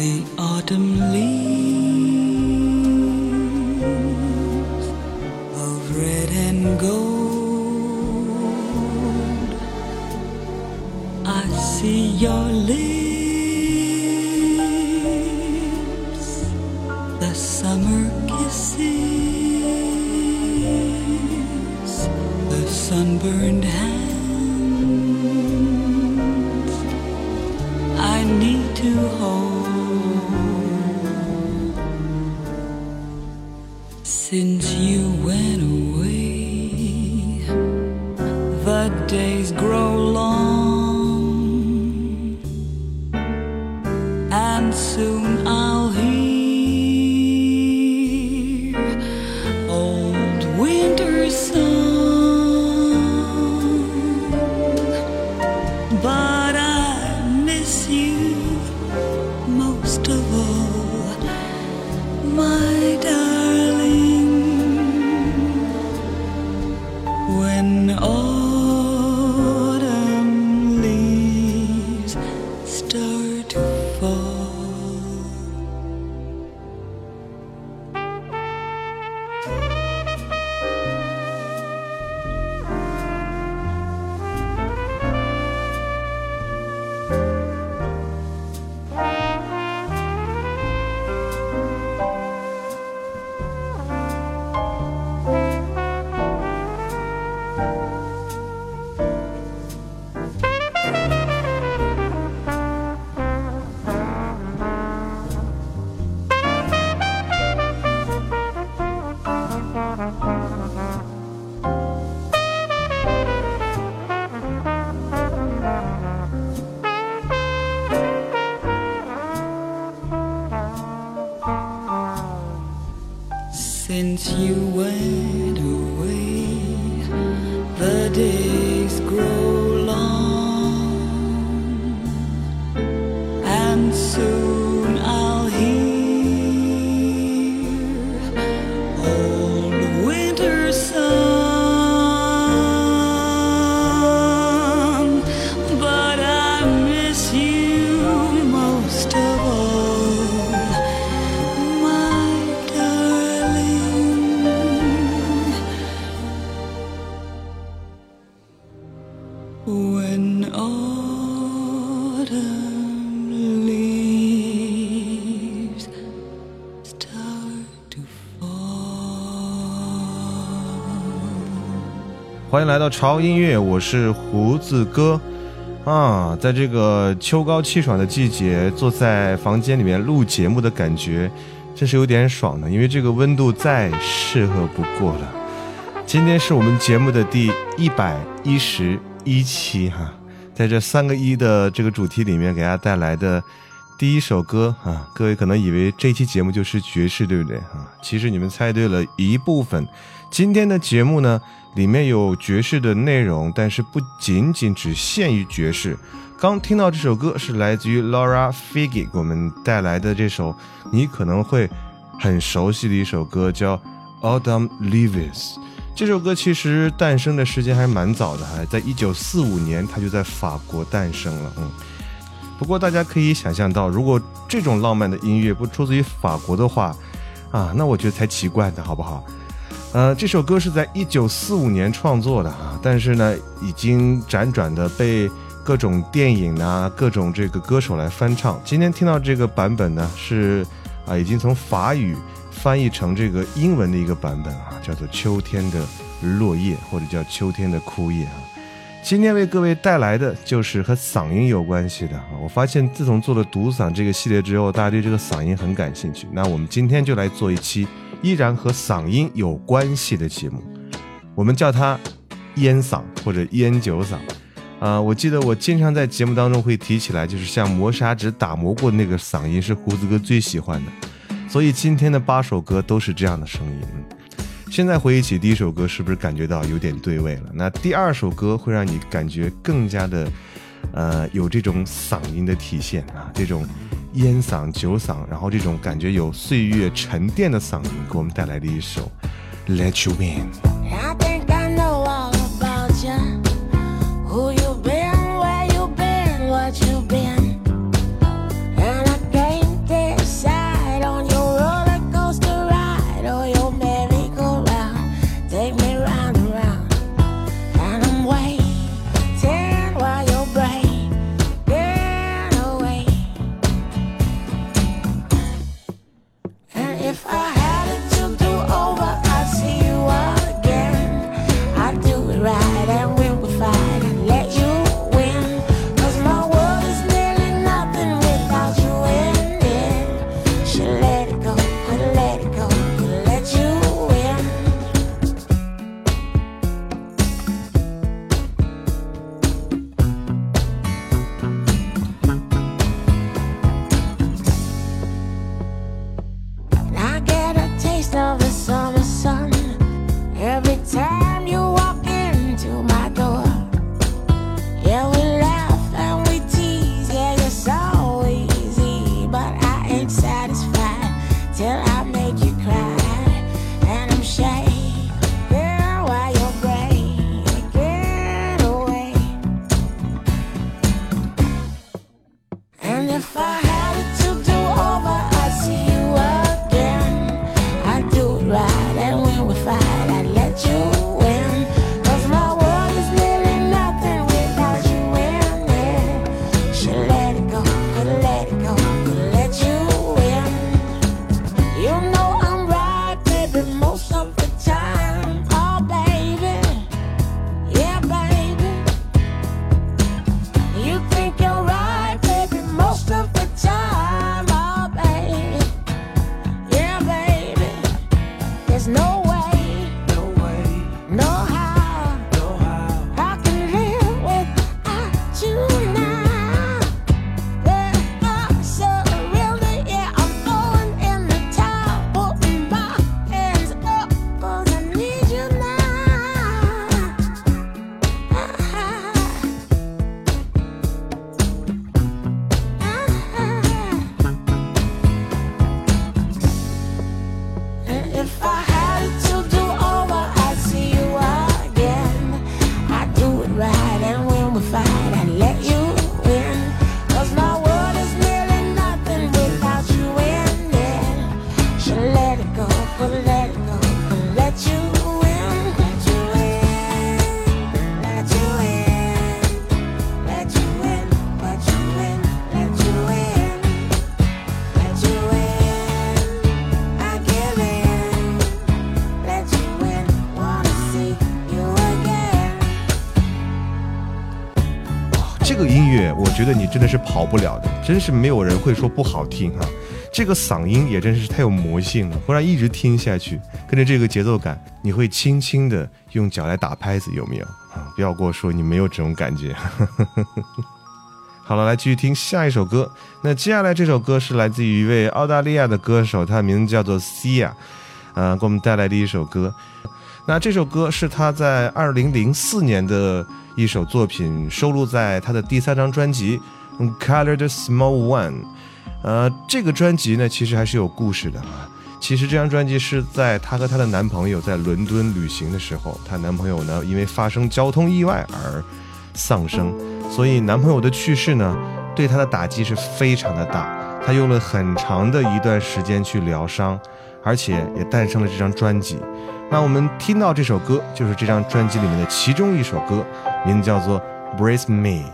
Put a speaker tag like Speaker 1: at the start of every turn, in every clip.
Speaker 1: The autumn leaves of red and gold. I see your lips the summer kisses, the sunburned hands
Speaker 2: 欢迎来到潮音乐，我是胡子哥啊。在这个秋高气爽的季节，坐在房间里面录节目的感觉，真是有点爽的，因为这个温度再适合不过了。今天是我们节目的第一百一十一期哈，在这三个一的这个主题里面，给大家带来的第一首歌啊，各位可能以为这期节目就是爵士，对不对啊？其实你们猜对了一部分。今天的节目呢，里面有爵士的内容，但是不仅仅只限于爵士。刚听到这首歌是来自于 Laura Figi 给我们带来的这首你可能会很熟悉的一首歌，叫《Autumn Leaves》。这首歌其实诞生的时间还蛮早的，还在一九四五年，它就在法国诞生了。嗯，不过大家可以想象到，如果这种浪漫的音乐不出自于法国的话，啊，那我觉得才奇怪呢，好不好？呃，这首歌是在一九四五年创作的啊，但是呢，已经辗转的被各种电影啊、各种这个歌手来翻唱。今天听到这个版本呢，是啊，已经从法语翻译成这个英文的一个版本啊，叫做《秋天的落叶》或者叫《秋天的枯叶》啊。今天为各位带来的就是和嗓音有关系的啊。我发现自从做了独嗓这个系列之后，大家对这个嗓音很感兴趣。那我们今天就来做一期依然和嗓音有关系的节目，我们叫它烟嗓或者烟酒嗓。啊、我记得我经常在节目当中会提起来，就是像磨砂纸打磨过的那个嗓音是胡子哥最喜欢的，所以今天的八首歌都是这样的声音。现在回忆起第一首歌，是不是感觉到有点对味了？那第二首歌会让你感觉更加的，呃，有这种嗓音的体现啊，这种烟嗓、酒嗓，然后这种感觉有岁月沉淀的嗓音，给我们带来的一首《Let You
Speaker 3: Win》。
Speaker 2: 觉得你真的是跑不了的，真是没有人会说不好听哈、这个嗓音也真是太有魔性了，会让一直听下去，跟着这个节奏感，你会轻轻的用脚来打拍子，有没有啊？不要跟我说你没有这种感觉。好了，来继续听下一首歌。那接下来这首歌是来自于一位澳大利亚的歌手，他的名字叫做 Sia，呃，给我们带来的一首歌。那这首歌是他在二零零四年的一首作品，收录在他的第三张专辑《Colored Small One》。呃，这个专辑呢，其实还是有故事的啊。其实这张专辑是在她和她的男朋友在伦敦旅行的时候，她男朋友呢因为发生交通意外而丧生，所以男朋友的去世呢对她的打击是非常的大。她用了很长的一段时间去疗伤，而且也诞生了这张专辑。那我们听到这首歌，就是这张专辑里面的其中一首歌，名字叫做《Breathe Me》。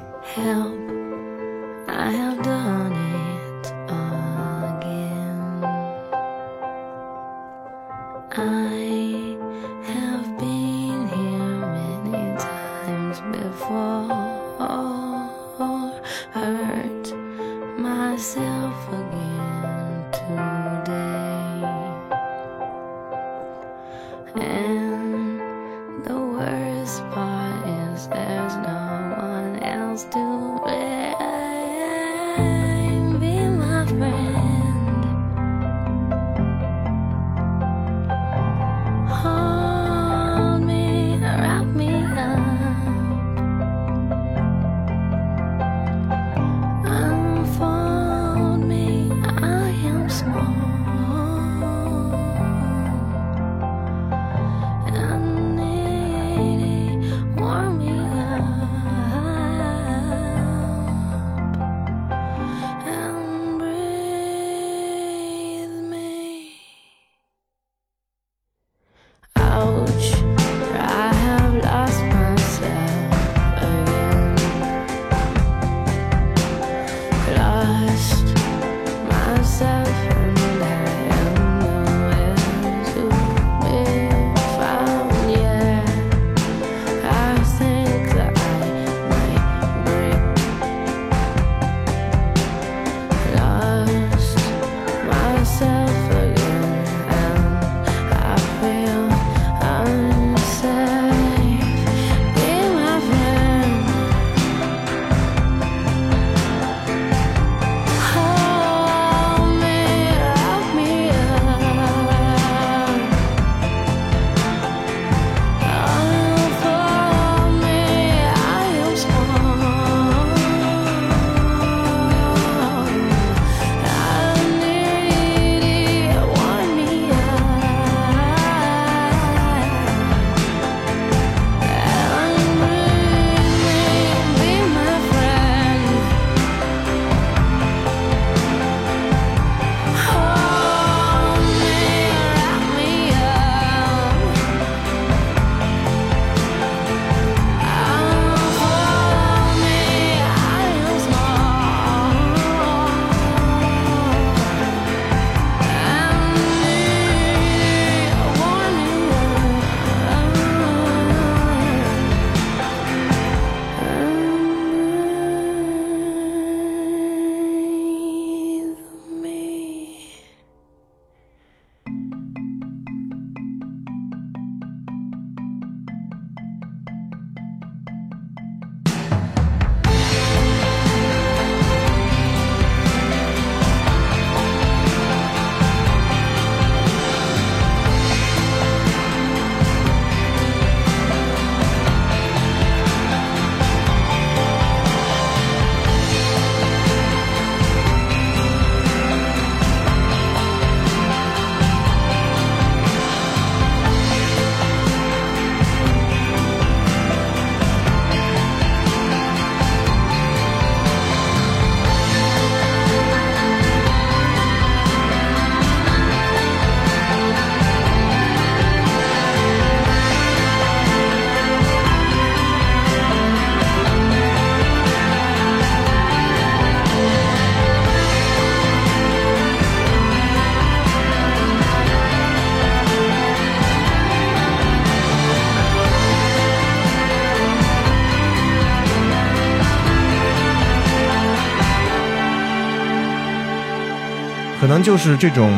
Speaker 2: 就是这种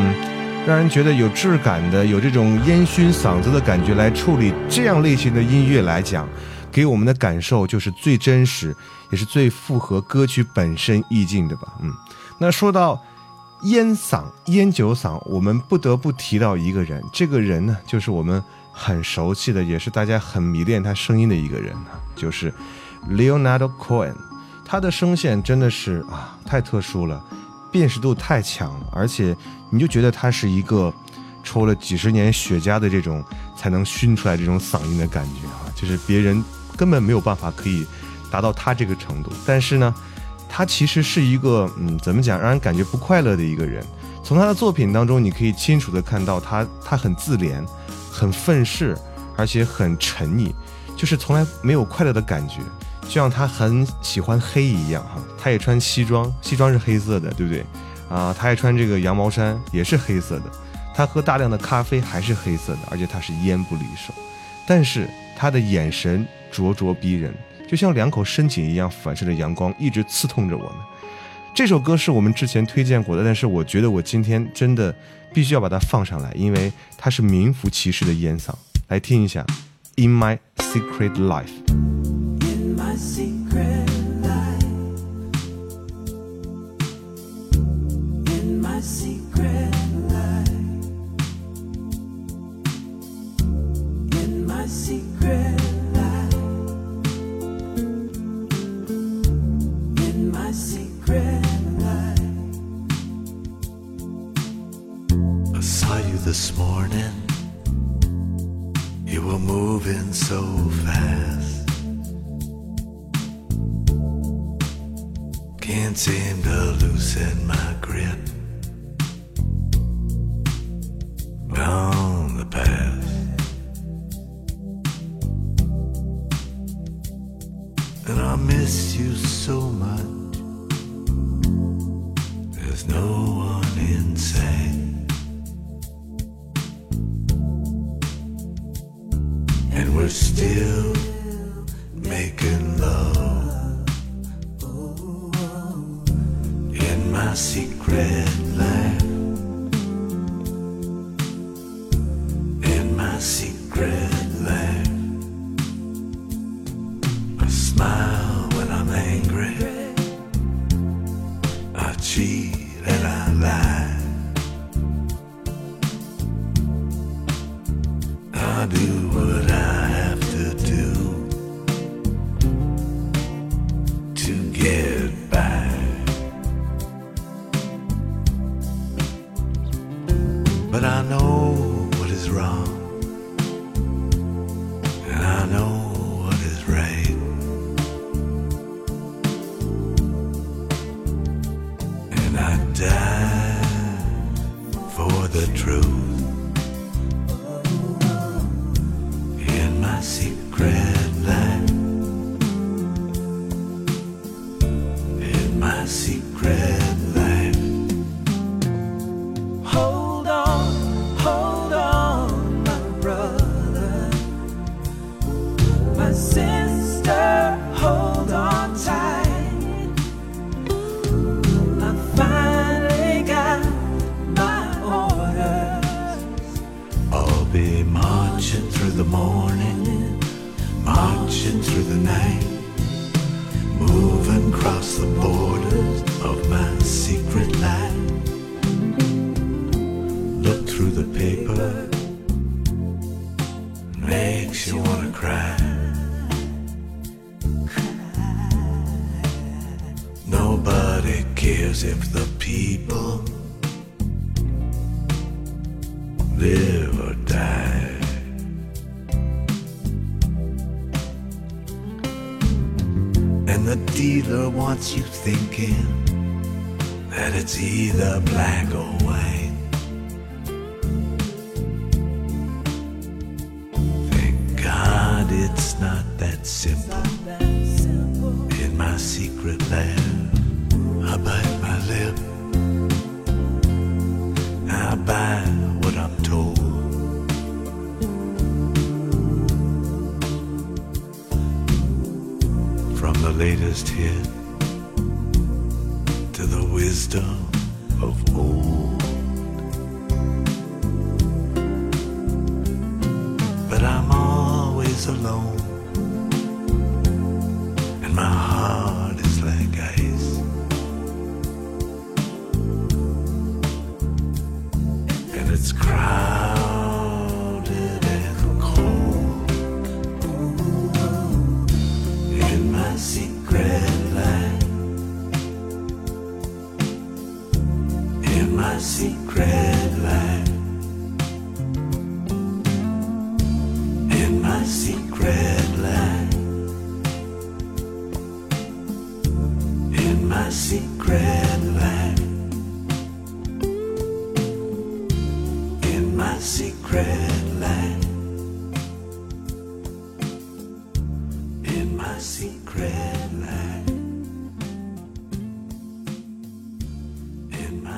Speaker 2: 让人觉得有质感的、有这种烟熏嗓子的感觉来处理这样类型的音乐来讲，给我们的感受就是最真实，也是最符合歌曲本身意境的吧。嗯，那说到烟嗓、烟酒嗓，我们不得不提到一个人，这个人呢，就是我们很熟悉的，也是大家很迷恋他声音的一个人，就是 Leonardo Cohen。他的声线真的是啊，太特殊了。辨识度太强了，而且你就觉得他是一个抽了几十年雪茄的这种才能熏出来这种嗓音的感觉啊，就是别人根本没有办法可以达到他这个程度。但是呢，他其实是一个嗯，怎么讲，让人感觉不快乐的一个人。从他的作品当中，你可以清楚的看到他，他很自怜，很愤世，而且很沉溺，就是从来没有快乐的感觉。就像他很喜欢黑一样哈，他也穿西装，西装是黑色的，对不对？啊，他还穿这个羊毛衫，也是黑色的。他喝大量的咖啡，还是黑色的，而且他是烟不离手。但是他的眼神灼灼逼人，就像两口深井一样反射着阳光，一直刺痛着我们。这首歌是我们之前推荐过的，但是我觉得我今天真的必须要把它放上来，因为它是名副其实的烟嗓。来听一下《In My Secret Life》。
Speaker 4: This morning. You were moving so fast. seem to lose it. Wants you thinking that it's either black or white. Thank God it's not that simple. In my secret lab, I bite my lip. I buy what I'm told. From the latest hit wisdom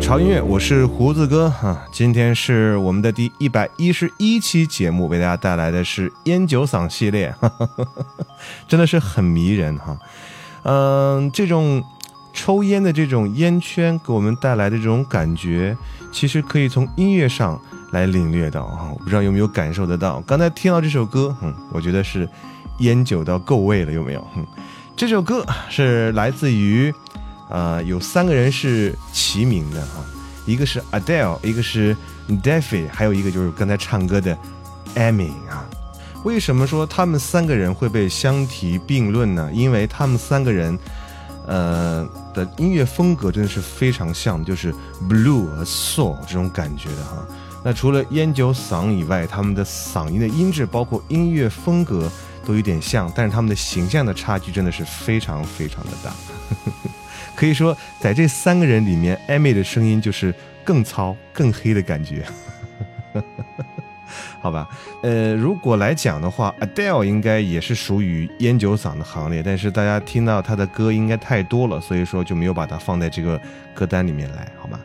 Speaker 5: 潮音乐，
Speaker 2: 我是胡子哥哈、今天是我们的第一百一十一期节目，为大家带来的是烟酒嗓系列，哈哈哈 真的是很迷人哈。嗯，这种抽烟的这种烟圈给我们带来的这种感觉，其实可以从音乐上来领略到啊。我不知道有没有感受得到？刚才听到这首歌，嗯，我觉得是烟酒到够味了，有没有？嗯，这首歌是来自于。呃，有三个人是齐名的哈，一个是 Adele，一个是 Daffy，还有一个就是刚才唱歌的 Amy 啊。为什么说他们三个人会被相提并论呢？因为他们三个人，呃的音乐风格真的是非常像，就是 blue 和 soul 这种感觉的哈。那除了烟酒嗓以外，他们的嗓音的音质，包括音乐风格都有点像，但是他们的形象的差距真的是非常非常的大。呵呵可以说，在这三个人里面，Amy 的声音就是更糙、更黑的感觉。好吧，呃，如果来讲的话，Adele 应该也是属于烟酒嗓的行列，但是大家听到她的歌应该太多了，所以说就没有把它放在这个歌单里面来，好吧？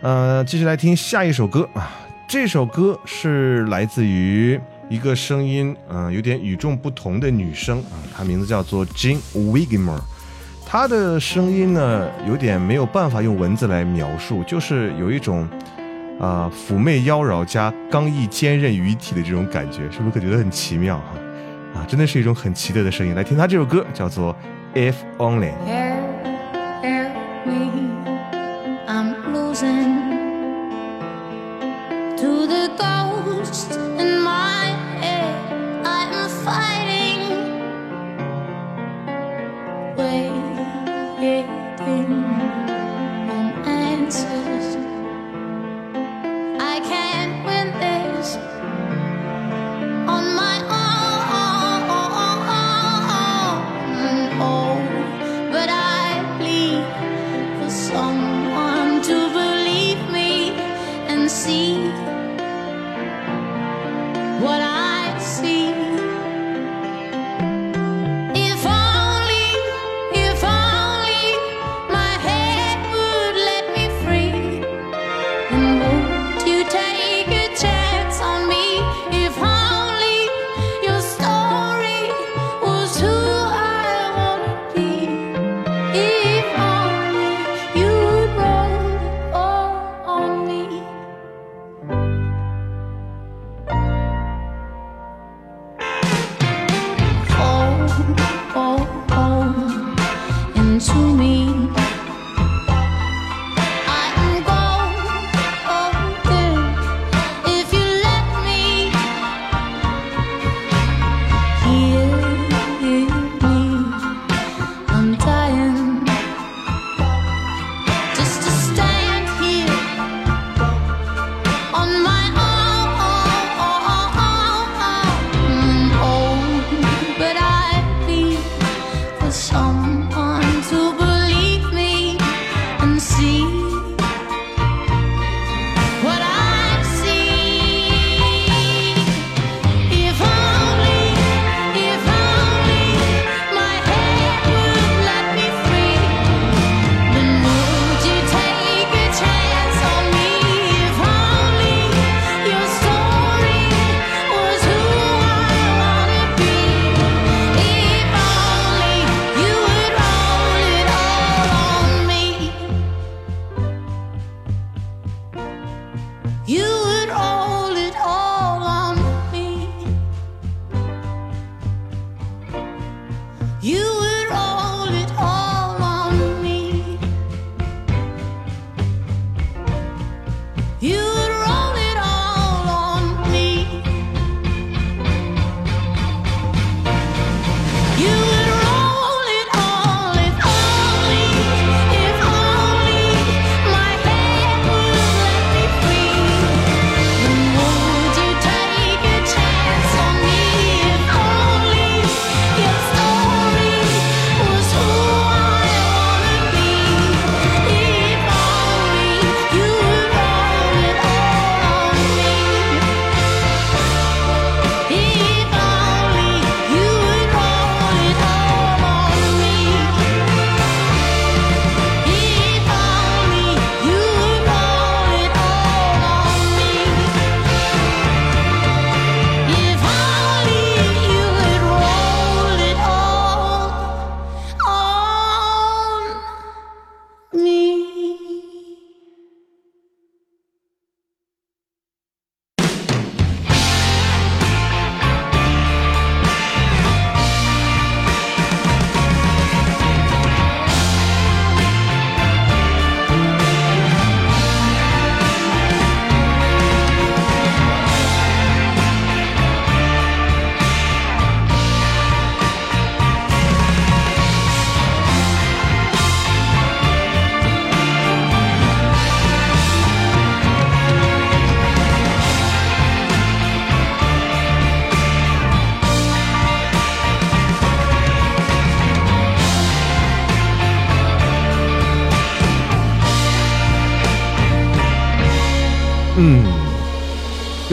Speaker 2: 呃，继续来听下一首歌啊，这首歌是来自于一个声音，嗯、有点与众不同的女生啊，她名字叫做 Jean Wigemer。他的声音呢，有点没有办法用文字来描述，就是有一种啊、妩媚妖娆加刚毅坚韧于一体的这种感觉，是不是觉得很奇妙哈？啊，真的是一种很奇特的声音。来听他这首歌，叫做《If Only》。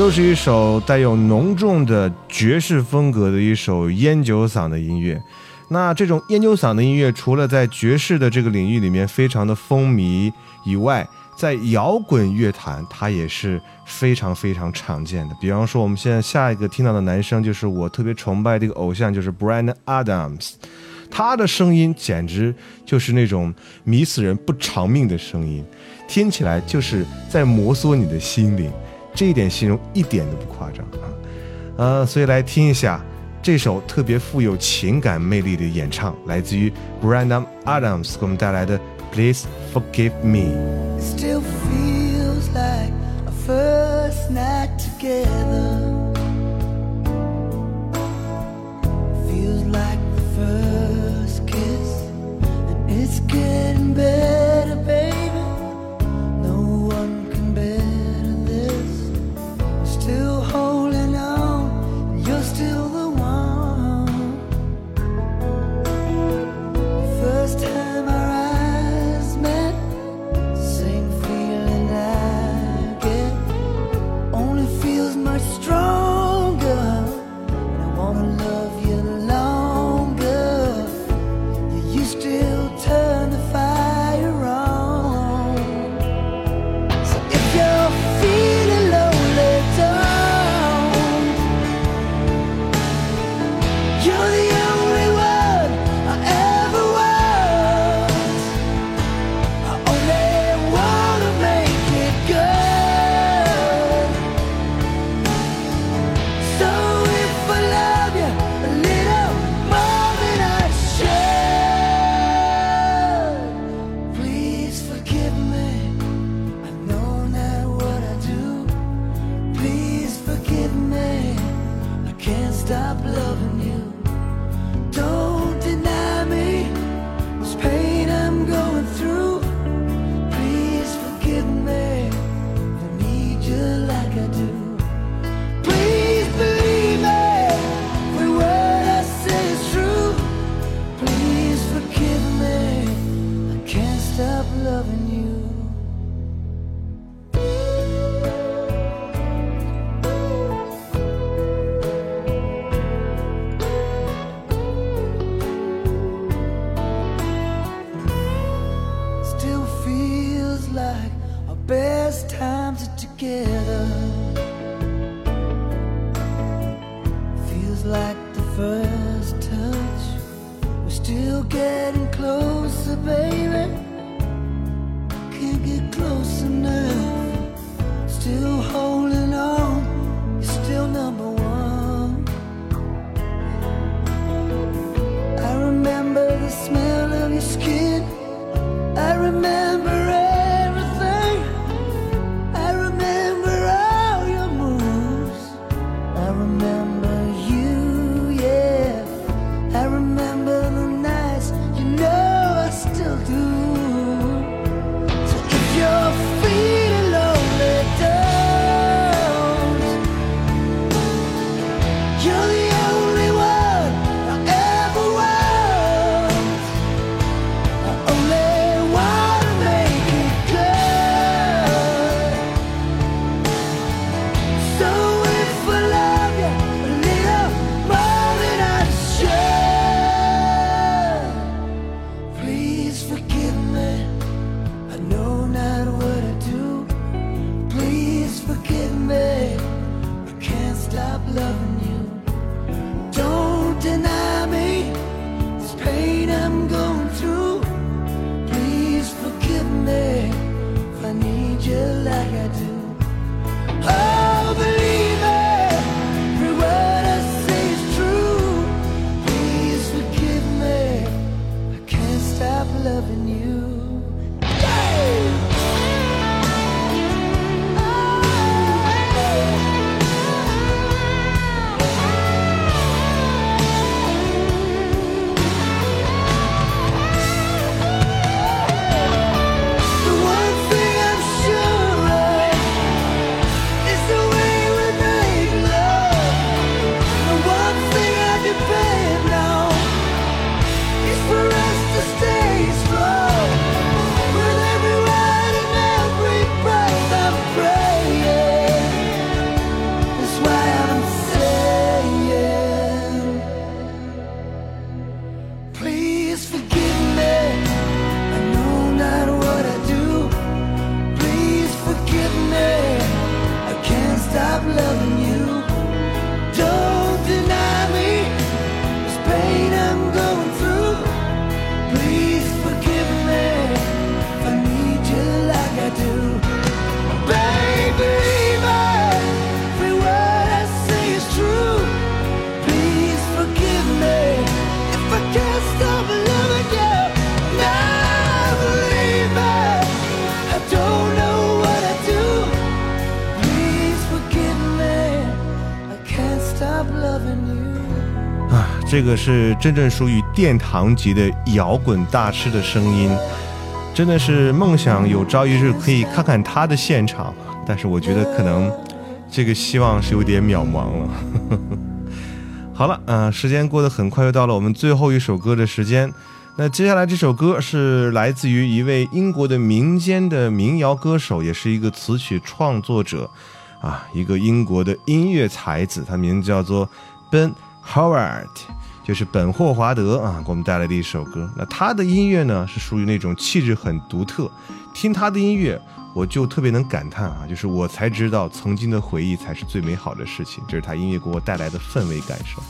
Speaker 2: 又是一首带有浓重的爵士风格的一首烟酒嗓的音乐。那这种烟酒嗓的音乐，除了在爵士的这个领域里面非常的风靡以外，在摇滚乐坛它也是非常非常常见的。比方说，我们现在下一个听到的男生就是我特别崇拜的一个偶像，就是 Brian Adams。他的声音简直就是那种迷死人不偿命的声音，听起来就是在摩挲你的心灵，这一点形容一点都不夸张啊。呃，所以来听一下这首特别富有情感魅力的演唱，来自于 Brandon Adams 给我们带来的《Please Forgive Me》。
Speaker 6: Still feels like a first night together. Feels like the first kiss, and it's getting better,
Speaker 2: 这个是真正属于殿堂级的摇滚大师的声音，真的是梦想有朝一日可以看看他的现场，但是我觉得可能这个希望是有点渺茫了。好了，嗯、时间过得很快，又到了我们最后一首歌的时间。那接下来这首歌是来自于一位英国的民间的民谣歌手，也是一个词曲创作者，啊，一个英国的音乐才子，他名字叫做 Ben Howard，就是本霍华德啊，给我们带来的一首歌。那他的音乐呢，是属于那种气质很独特，听他的音乐。我就特别能感叹啊，就是我才知道曾经的回忆才是最美好的事情，这是他音乐给我带来的氛围感受。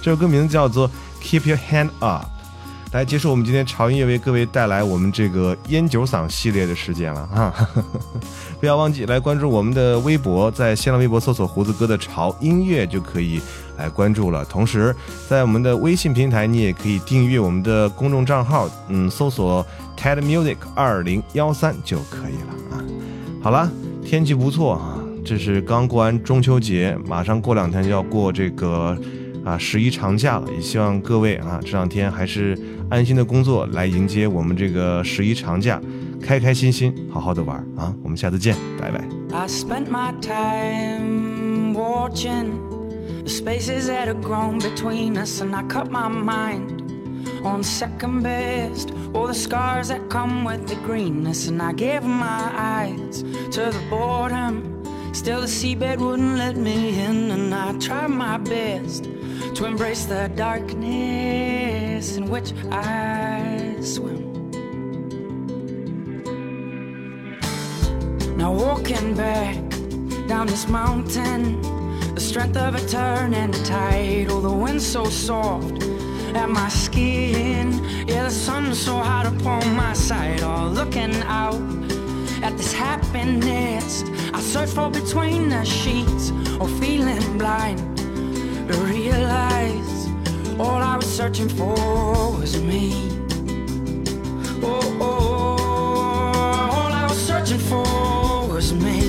Speaker 2: 这首歌名字叫做《Keep Your Hand Up》。来结束我们今天潮音乐为各位带来我们这个烟酒嗓系列的时间了啊！不要忘记来关注我们的微博，在新浪微博搜索“胡子哥的潮音乐”就可以来关注了。同时，在我们的微信平台，你也可以订阅我们的公众账号，嗯，搜索 “TED Music 二零幺三”就可以了啊。好了，天气不错啊，这是刚过完中秋节，马上过两天就要过这个。啊，十一长假了，也希望各位啊这两天还是安心的工作，来迎接我们这个十一长假，开开心心，好好的玩啊！我们下次见，拜拜。
Speaker 7: I spent my time watching the spaces that have grown between us, and I cut my mind on second best. All the scars that come with the greenness, and I gave my eyes to the boredom. Still, the seabed wouldn't let me in, and I tried my best to embrace the darkness in which I swim. Now walking back down this mountain, the strength of a turning tide. Oh, the wind's so soft at my skin. Yeah, the sun's so hot upon my side. Oh, looking out at this happiness, I search for between the sheets. Or feeling blind realize all I was searching for was me. Oh, oh, oh all I was searching for was me.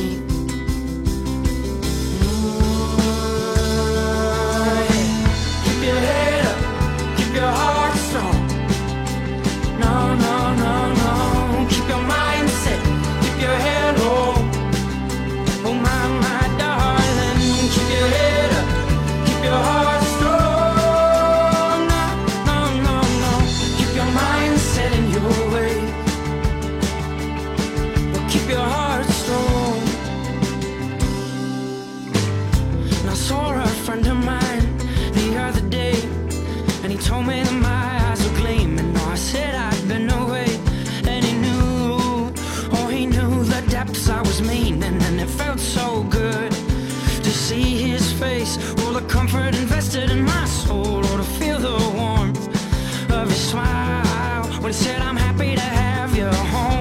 Speaker 7: Said, I'm happy to have you home.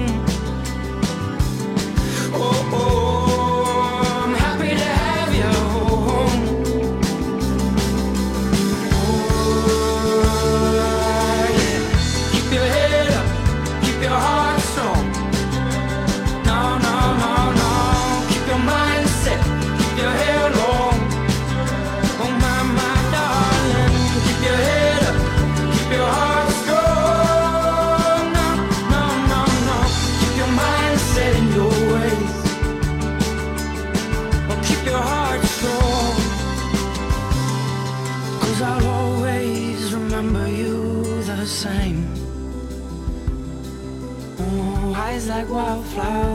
Speaker 7: flowers.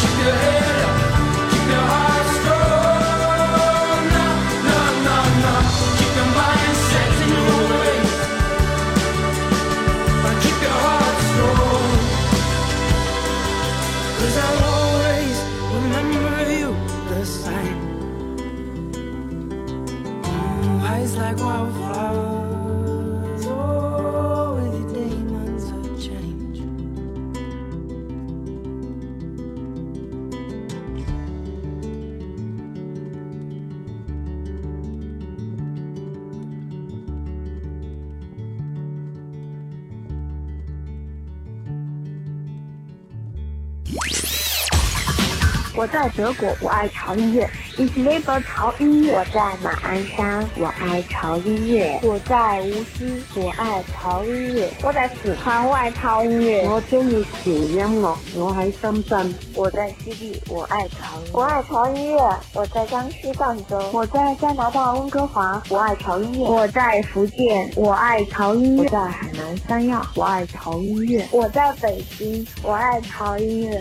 Speaker 7: Keep your
Speaker 8: 在德国，我爱潮音乐。Ich liebe 潮音乐。我在马鞍山，我爱潮音乐。我在无锡，我爱潮音乐。我在四川，我爱潮音乐。我中意潮音樂，我喺深圳。我在西地，我爱潮。我愛潮音樂。我在江西赣州。我在加拿大温哥华，我爱潮音乐。我在福建，我爱潮音乐。我在海南三亚，我爱潮音乐。我在北京，我爱潮音樂。